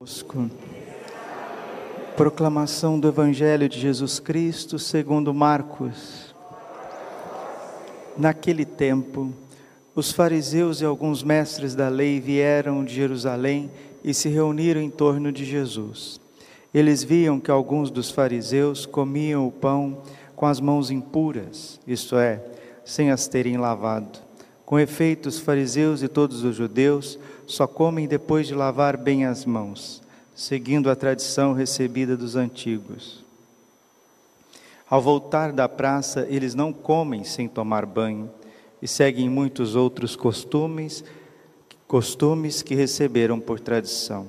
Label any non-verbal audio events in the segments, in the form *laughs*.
conosco. Proclamação do Evangelho de Jesus Cristo segundo Marcos. Naquele tempo, os fariseus e alguns mestres da lei vieram de Jerusalém e se reuniram em torno de Jesus. Eles viam que alguns dos fariseus comiam o pão com as mãos impuras, isto é, sem as terem lavado. Com efeito, os fariseus e todos os judeus só comem depois de lavar bem as mãos, seguindo a tradição recebida dos antigos. Ao voltar da praça, eles não comem sem tomar banho e seguem muitos outros costumes, costumes que receberam por tradição.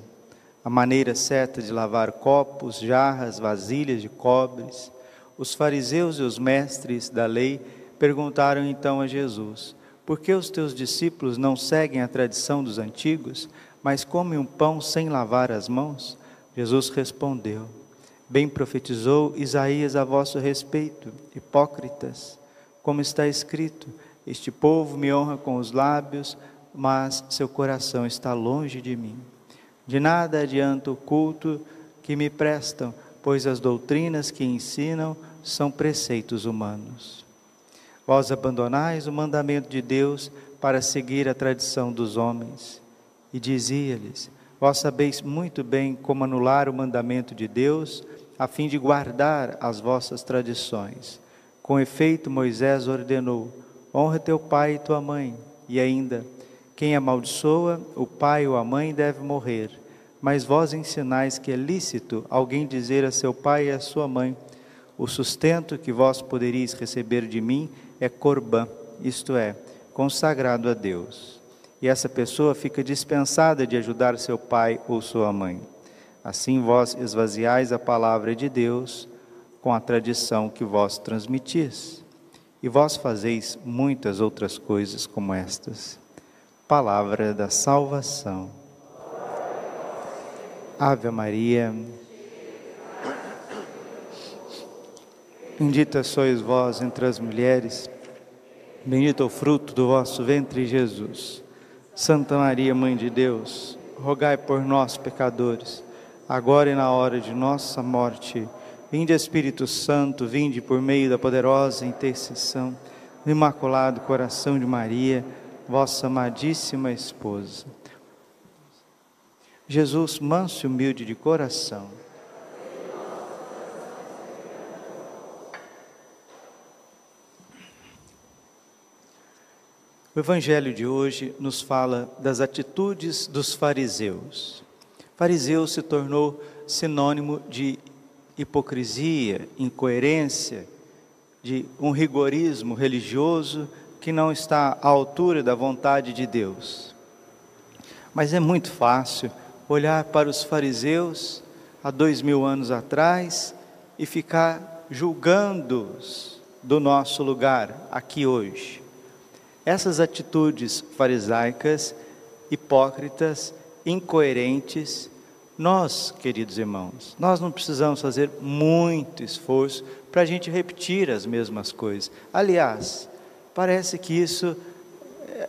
A maneira certa de lavar copos, jarras, vasilhas de cobres. Os fariseus e os mestres da lei perguntaram então a Jesus: por que os teus discípulos não seguem a tradição dos antigos, mas comem um pão sem lavar as mãos? Jesus respondeu: Bem profetizou Isaías a vosso respeito, hipócritas, como está escrito: Este povo me honra com os lábios, mas seu coração está longe de mim. De nada adianta o culto que me prestam, pois as doutrinas que ensinam são preceitos humanos. Vós abandonais o mandamento de Deus para seguir a tradição dos homens. E dizia-lhes: Vós sabeis muito bem como anular o mandamento de Deus, a fim de guardar as vossas tradições. Com efeito, Moisés ordenou: Honra teu pai e tua mãe. E ainda: Quem amaldiçoa o pai ou a mãe deve morrer. Mas vós ensinais que é lícito alguém dizer a seu pai e a sua mãe: O sustento que vós poderíeis receber de mim é corbã, isto é, consagrado a Deus. E essa pessoa fica dispensada de ajudar seu pai ou sua mãe. Assim vós esvaziais a palavra de Deus com a tradição que vós transmitis. E vós fazeis muitas outras coisas como estas. Palavra da salvação. Ave Maria. Bendita sois vós entre as mulheres, bendito é o fruto do vosso ventre, Jesus. Santa Maria, Mãe de Deus, rogai por nós, pecadores, agora e na hora de nossa morte. Vinde, Espírito Santo, vinde por meio da poderosa intercessão do Imaculado Coração de Maria, vossa amadíssima esposa. Jesus, manso e humilde de coração, O Evangelho de hoje nos fala das atitudes dos fariseus. Fariseu se tornou sinônimo de hipocrisia, incoerência, de um rigorismo religioso que não está à altura da vontade de Deus. Mas é muito fácil olhar para os fariseus há dois mil anos atrás e ficar julgando-os do nosso lugar aqui hoje. Essas atitudes farisaicas, hipócritas, incoerentes, nós, queridos irmãos, nós não precisamos fazer muito esforço para a gente repetir as mesmas coisas. Aliás, parece que isso eh,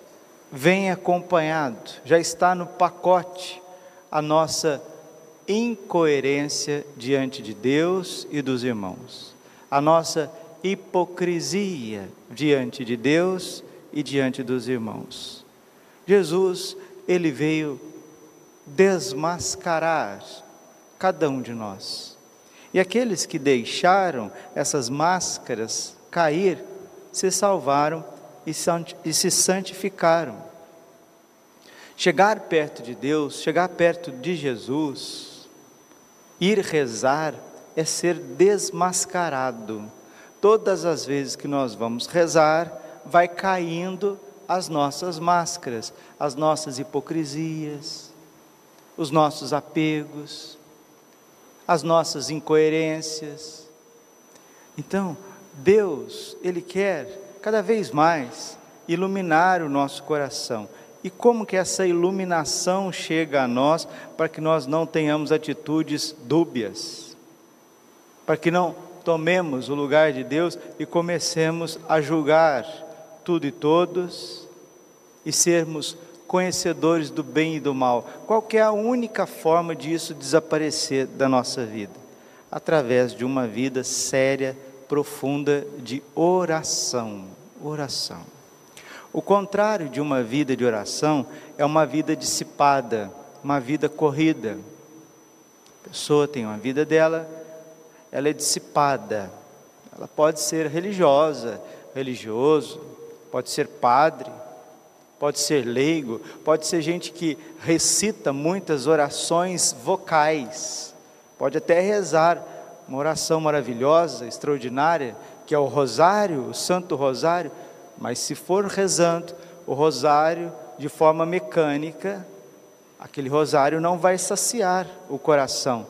vem acompanhado, já está no pacote a nossa incoerência diante de Deus e dos irmãos, a nossa hipocrisia diante de Deus e diante dos irmãos. Jesus, ele veio desmascarar cada um de nós. E aqueles que deixaram essas máscaras cair, se salvaram e se santificaram. Chegar perto de Deus, chegar perto de Jesus, ir rezar, é ser desmascarado. Todas as vezes que nós vamos rezar, vai caindo as nossas máscaras, as nossas hipocrisias, os nossos apegos, as nossas incoerências. Então, Deus, Ele quer cada vez mais iluminar o nosso coração. E como que essa iluminação chega a nós para que nós não tenhamos atitudes dúbias? Para que não tomemos o lugar de Deus e comecemos a julgar tudo e todos e sermos conhecedores do bem e do mal. Qual é a única forma disso desaparecer da nossa vida? Através de uma vida séria, profunda de oração. Oração. O contrário de uma vida de oração é uma vida dissipada, uma vida corrida. A pessoa tem uma vida dela, ela é dissipada. Ela pode ser religiosa, religioso, pode ser padre, pode ser leigo, pode ser gente que recita muitas orações vocais, pode até rezar uma oração maravilhosa, extraordinária, que é o Rosário, o Santo Rosário, mas se for rezando o Rosário de forma mecânica, aquele Rosário não vai saciar o coração.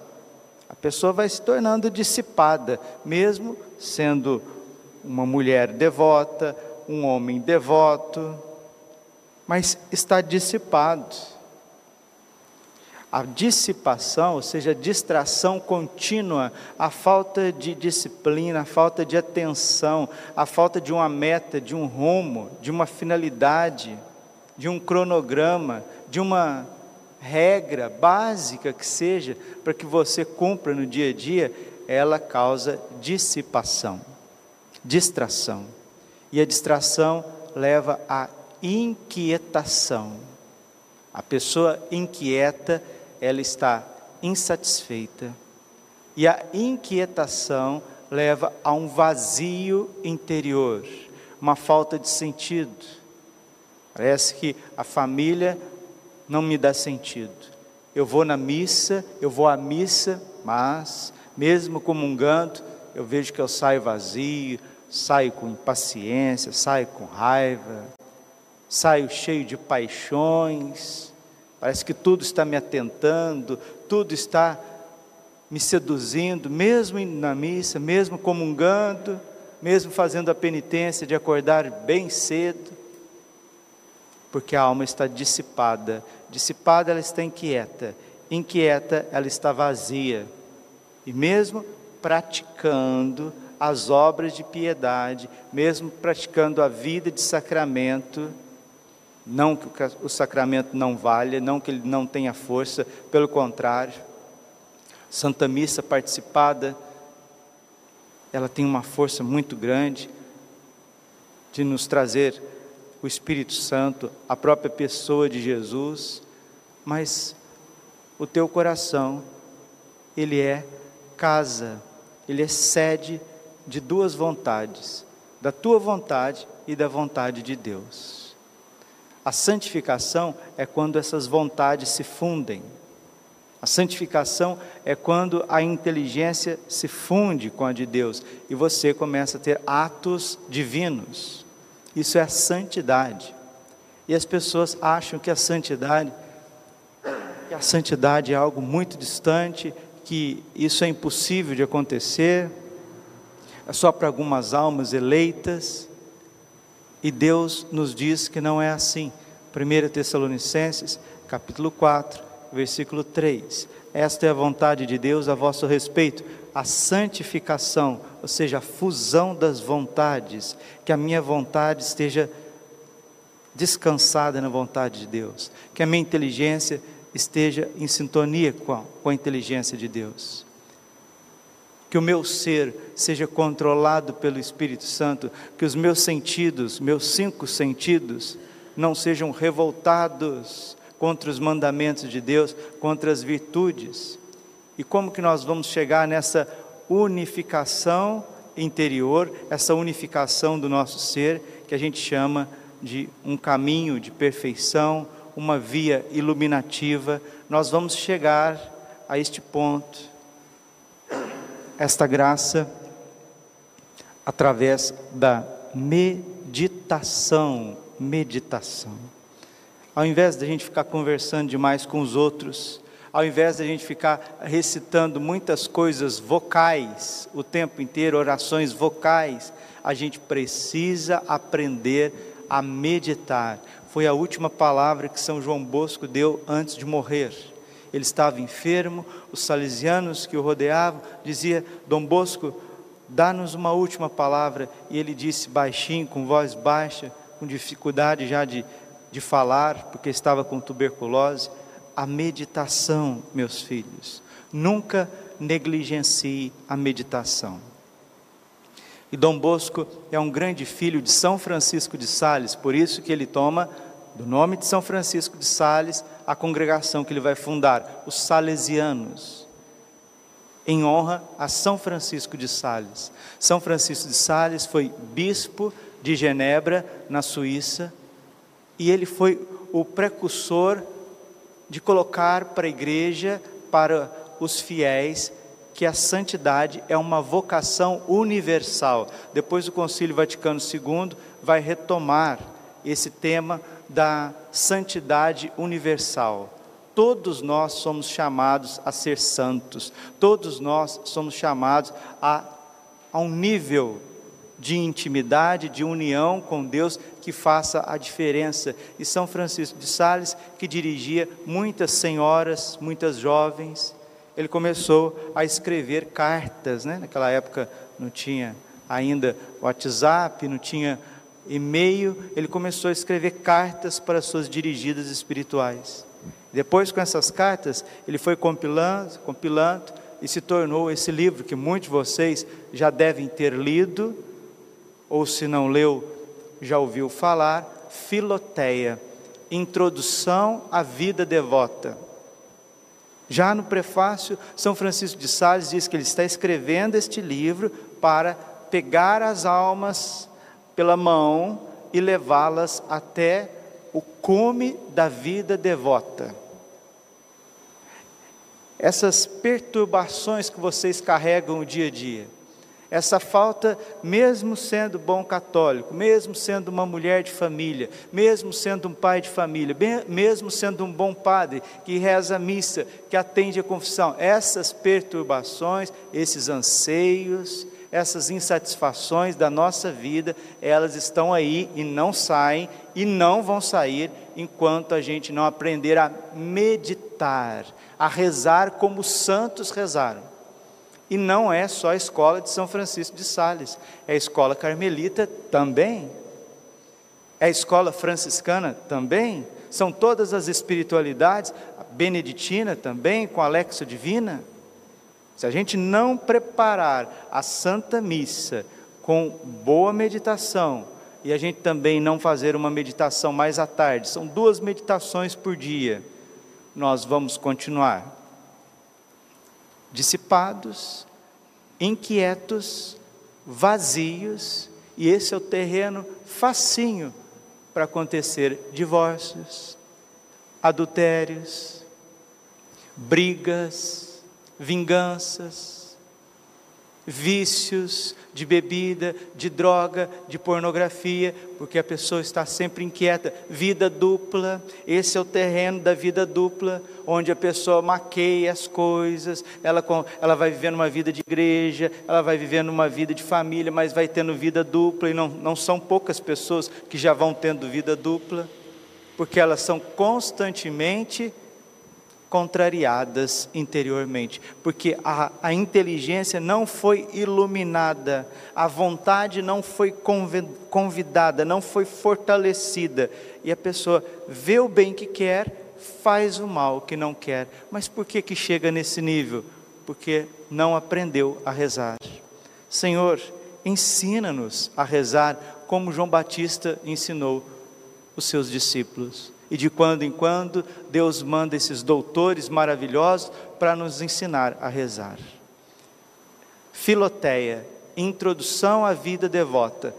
A pessoa vai se tornando dissipada, mesmo sendo uma mulher devota, um homem devoto, mas está dissipado. A dissipação, ou seja, a distração contínua, a falta de disciplina, a falta de atenção, a falta de uma meta, de um rumo, de uma finalidade, de um cronograma, de uma regra básica que seja para que você cumpra no dia a dia, ela causa dissipação, distração. E a distração leva à inquietação. A pessoa inquieta, ela está insatisfeita. E a inquietação leva a um vazio interior, uma falta de sentido. Parece que a família não me dá sentido. Eu vou na missa, eu vou à missa, mas, mesmo comungando, eu vejo que eu saio vazio, saio com impaciência, saio com raiva, saio cheio de paixões, parece que tudo está me atentando, tudo está me seduzindo, mesmo na missa, mesmo comungando, mesmo fazendo a penitência de acordar bem cedo, porque a alma está dissipada. Dissipada, ela está inquieta. Inquieta, ela está vazia. E mesmo praticando as obras de piedade, mesmo praticando a vida de sacramento, não que o sacramento não valha, não que ele não tenha força, pelo contrário. Santa Missa participada, ela tem uma força muito grande de nos trazer o Espírito Santo, a própria pessoa de Jesus, mas o teu coração, ele é casa, ele é sede de duas vontades, da tua vontade e da vontade de Deus. A santificação é quando essas vontades se fundem. A santificação é quando a inteligência se funde com a de Deus e você começa a ter atos divinos. Isso é a santidade. E as pessoas acham que a santidade que a santidade é algo muito distante, que isso é impossível de acontecer, é só para algumas almas eleitas. E Deus nos diz que não é assim. 1 Tessalonicenses, capítulo 4, versículo 3. Esta é a vontade de Deus a vosso respeito, a santificação, ou seja, a fusão das vontades, que a minha vontade esteja descansada na vontade de Deus, que a minha inteligência esteja em sintonia com a, com a inteligência de Deus que o meu ser seja controlado pelo Espírito Santo, que os meus sentidos, meus cinco sentidos, não sejam revoltados contra os mandamentos de Deus, contra as virtudes. E como que nós vamos chegar nessa unificação interior, essa unificação do nosso ser, que a gente chama de um caminho de perfeição, uma via iluminativa, nós vamos chegar a este ponto esta graça através da meditação. Meditação. Ao invés de a gente ficar conversando demais com os outros, ao invés de a gente ficar recitando muitas coisas vocais o tempo inteiro, orações vocais, a gente precisa aprender a meditar. Foi a última palavra que São João Bosco deu antes de morrer ele estava enfermo, os salesianos que o rodeavam dizia: Dom Bosco, dá-nos uma última palavra. E ele disse baixinho, com voz baixa, com dificuldade já de de falar, porque estava com tuberculose, a meditação, meus filhos. Nunca negligencie a meditação. E Dom Bosco é um grande filho de São Francisco de Sales, por isso que ele toma do nome de São Francisco de Sales a congregação que ele vai fundar, os Salesianos, em honra a São Francisco de Sales. São Francisco de Sales foi bispo de Genebra, na Suíça, e ele foi o precursor de colocar para a igreja, para os fiéis, que a santidade é uma vocação universal. Depois o Concílio Vaticano II vai retomar esse tema da santidade universal. Todos nós somos chamados a ser santos, todos nós somos chamados a, a um nível de intimidade, de união com Deus que faça a diferença. E São Francisco de Sales, que dirigia muitas senhoras, muitas jovens, ele começou a escrever cartas, né? Naquela época não tinha ainda WhatsApp, não tinha e-mail, ele começou a escrever cartas para suas dirigidas espirituais. Depois, com essas cartas, ele foi compilando, compilando e se tornou esse livro que muitos de vocês já devem ter lido, ou se não leu, já ouviu falar, Filoteia, Introdução à Vida Devota. Já no prefácio, São Francisco de Sales diz que ele está escrevendo este livro para pegar as almas pela mão e levá-las até o cume da vida devota. Essas perturbações que vocês carregam o dia a dia, essa falta, mesmo sendo bom católico, mesmo sendo uma mulher de família, mesmo sendo um pai de família, mesmo sendo um bom padre que reza a missa, que atende a confissão, essas perturbações, esses anseios, essas insatisfações da nossa vida, elas estão aí e não saem e não vão sair enquanto a gente não aprender a meditar, a rezar como os santos rezaram. E não é só a escola de São Francisco de Sales, é a escola carmelita também, é a escola franciscana também, são todas as espiritualidades, a beneditina também, com a Alexa Divina. Se a gente não preparar a Santa Missa com boa meditação, e a gente também não fazer uma meditação mais à tarde, são duas meditações por dia, nós vamos continuar. Dissipados, inquietos, vazios, e esse é o terreno facinho para acontecer divórcios, adultérios, brigas, vinganças, vícios de bebida, de droga, de pornografia, porque a pessoa está sempre inquieta. Vida dupla, esse é o terreno da vida dupla, onde a pessoa maqueia as coisas, ela, ela vai vivendo uma vida de igreja, ela vai vivendo uma vida de família, mas vai tendo vida dupla, e não, não são poucas pessoas que já vão tendo vida dupla, porque elas são constantemente contrariadas interiormente, porque a, a inteligência não foi iluminada, a vontade não foi convidada, não foi fortalecida, e a pessoa vê o bem que quer, faz o mal que não quer. Mas por que, que chega nesse nível? Porque não aprendeu a rezar. Senhor, ensina-nos a rezar como João Batista ensinou os seus discípulos. E de quando em quando, Deus manda esses doutores maravilhosos para nos ensinar a rezar. Filoteia, introdução à vida devota.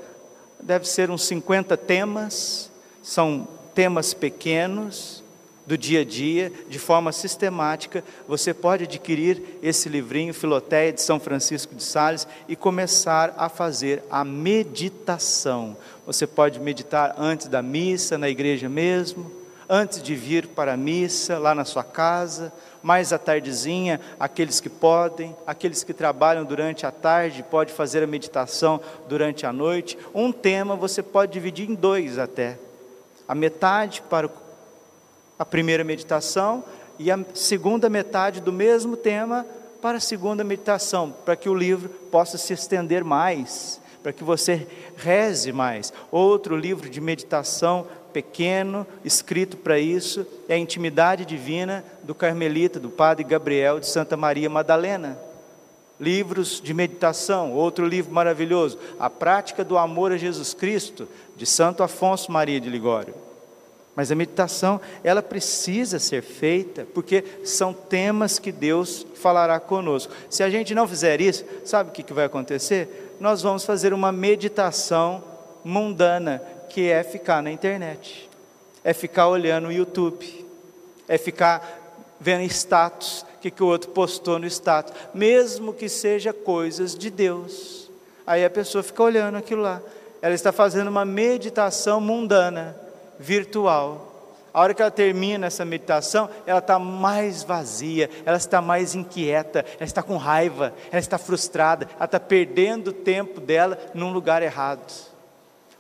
Deve ser uns 50 temas, são temas pequenos, do dia a dia, de forma sistemática, você pode adquirir esse livrinho, Filoteia de São Francisco de Sales, e começar a fazer a meditação. Você pode meditar antes da missa, na igreja mesmo, antes de vir para a missa, lá na sua casa, mais à tardezinha, aqueles que podem, aqueles que trabalham durante a tarde, pode fazer a meditação durante a noite. Um tema você pode dividir em dois até. A metade para a primeira meditação e a segunda metade do mesmo tema para a segunda meditação, para que o livro possa se estender mais, para que você reze mais. Outro livro de meditação pequeno, escrito para isso, é a intimidade divina do Carmelita, do Padre Gabriel de Santa Maria Madalena. Livros de meditação, outro livro maravilhoso, A Prática do Amor a Jesus Cristo, de Santo Afonso Maria de Ligório. Mas a meditação, ela precisa ser feita, porque são temas que Deus falará conosco. Se a gente não fizer isso, sabe o que vai acontecer? Nós vamos fazer uma meditação mundana, que é ficar na internet, é ficar olhando o YouTube, é ficar vendo status, o que, que o outro postou no status, mesmo que seja coisas de Deus. Aí a pessoa fica olhando aquilo lá. Ela está fazendo uma meditação mundana virtual. A hora que ela termina essa meditação, ela está mais vazia, ela está mais inquieta, ela está com raiva, ela está frustrada, ela está perdendo o tempo dela num lugar errado.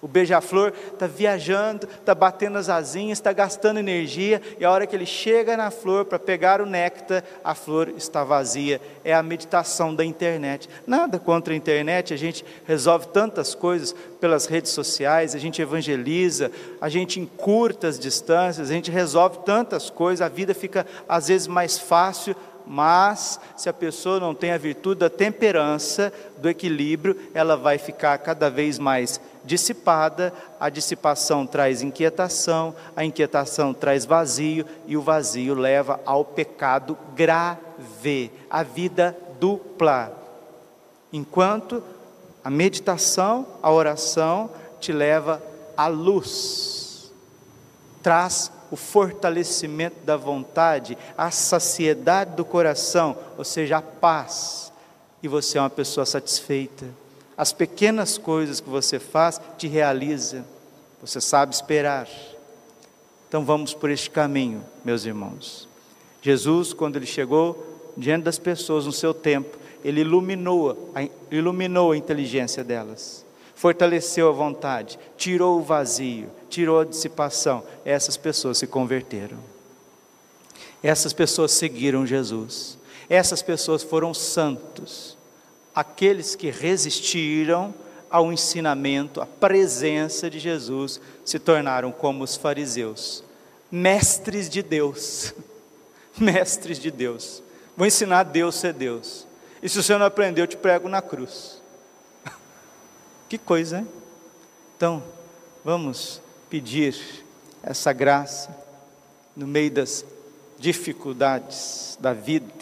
O beija-flor está viajando, está batendo as asinhas, está gastando energia, e a hora que ele chega na flor para pegar o néctar, a flor está vazia. É a meditação da internet. Nada contra a internet, a gente resolve tantas coisas pelas redes sociais, a gente evangeliza, a gente encurta as distâncias, a gente resolve tantas coisas, a vida fica às vezes mais fácil mas se a pessoa não tem a virtude da temperança, do equilíbrio, ela vai ficar cada vez mais dissipada, a dissipação traz inquietação, a inquietação traz vazio e o vazio leva ao pecado grave, a vida dupla. Enquanto a meditação, a oração te leva à luz, traz o fortalecimento da vontade, a saciedade do coração, ou seja, a paz, e você é uma pessoa satisfeita. As pequenas coisas que você faz te realiza, você sabe esperar. Então vamos por este caminho, meus irmãos. Jesus, quando ele chegou diante das pessoas no seu tempo, ele iluminou, iluminou a inteligência delas fortaleceu a vontade, tirou o vazio, tirou a dissipação. Essas pessoas se converteram. Essas pessoas seguiram Jesus. Essas pessoas foram santos. Aqueles que resistiram ao ensinamento, à presença de Jesus, se tornaram como os fariseus, mestres de Deus. *laughs* Mestres de Deus. Vou ensinar Deus ser Deus. E se você não aprendeu, eu te prego na cruz. Que coisa, hein? Então, vamos pedir essa graça no meio das dificuldades da vida,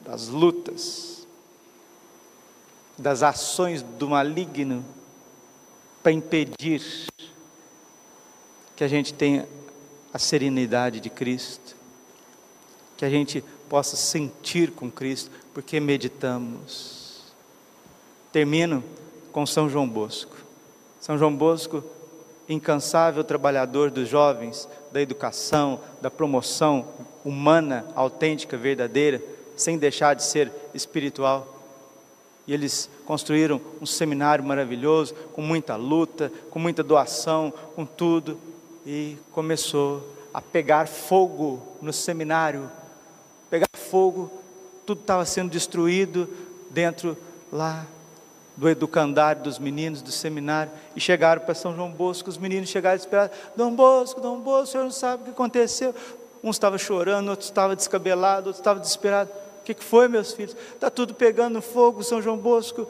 das lutas, das ações do maligno, para impedir que a gente tenha a serenidade de Cristo, que a gente possa sentir com Cristo, porque meditamos. Termino com São João Bosco. São João Bosco, incansável trabalhador dos jovens, da educação, da promoção humana, autêntica, verdadeira, sem deixar de ser espiritual. E eles construíram um seminário maravilhoso, com muita luta, com muita doação, com tudo, e começou a pegar fogo no seminário. Pegar fogo, tudo estava sendo destruído dentro lá do educandário dos meninos do seminário e chegaram para São João Bosco. Os meninos chegaram desesperados: Dom Bosco, Dom Bosco, o senhor não sabe o que aconteceu. Um estava chorando, outro estava descabelado, outro estava desesperado. O que, que foi, meus filhos? Está tudo pegando fogo, São João Bosco.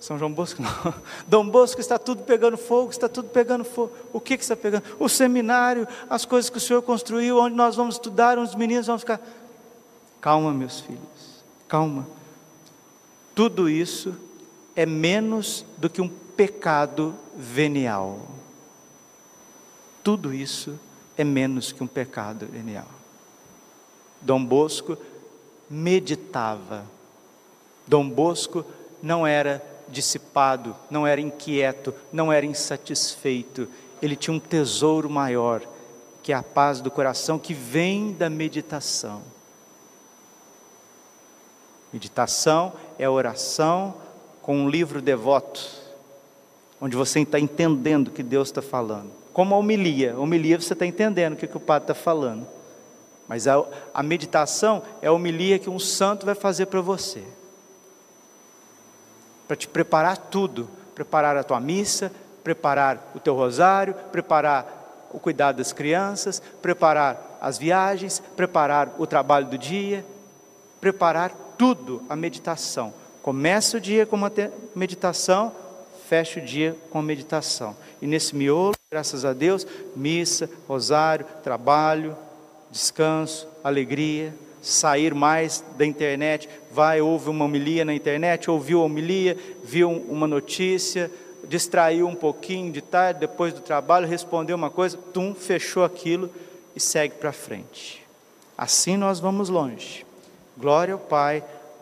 São João Bosco não. *laughs* Dom Bosco está tudo pegando fogo, está tudo pegando fogo. O que, que está pegando? O seminário, as coisas que o Senhor construiu, onde nós vamos estudar, onde os meninos vão ficar. Calma, meus filhos, calma. Tudo isso é menos do que um pecado venial. Tudo isso é menos que um pecado venial. Dom Bosco meditava. Dom Bosco não era dissipado, não era inquieto, não era insatisfeito. Ele tinha um tesouro maior, que é a paz do coração que vem da meditação. Meditação é oração com um livro devoto, onde você está entendendo o que Deus está falando. Como a homilia, a homilia você está entendendo o que, que o padre está falando. Mas a, a meditação é a homilia que um santo vai fazer para você. Para te preparar tudo, preparar a tua missa, preparar o teu rosário, preparar o cuidado das crianças, preparar as viagens, preparar o trabalho do dia, preparar tudo, a meditação. Começa o dia com uma meditação, fecha o dia com meditação. E nesse miolo, graças a Deus, missa, rosário, trabalho, descanso, alegria, sair mais da internet, vai, ouve uma homilia na internet, ouviu a homilia, viu uma notícia, distraiu um pouquinho de tarde, depois do trabalho, respondeu uma coisa, tum, fechou aquilo e segue para frente. Assim nós vamos longe. Glória ao Pai,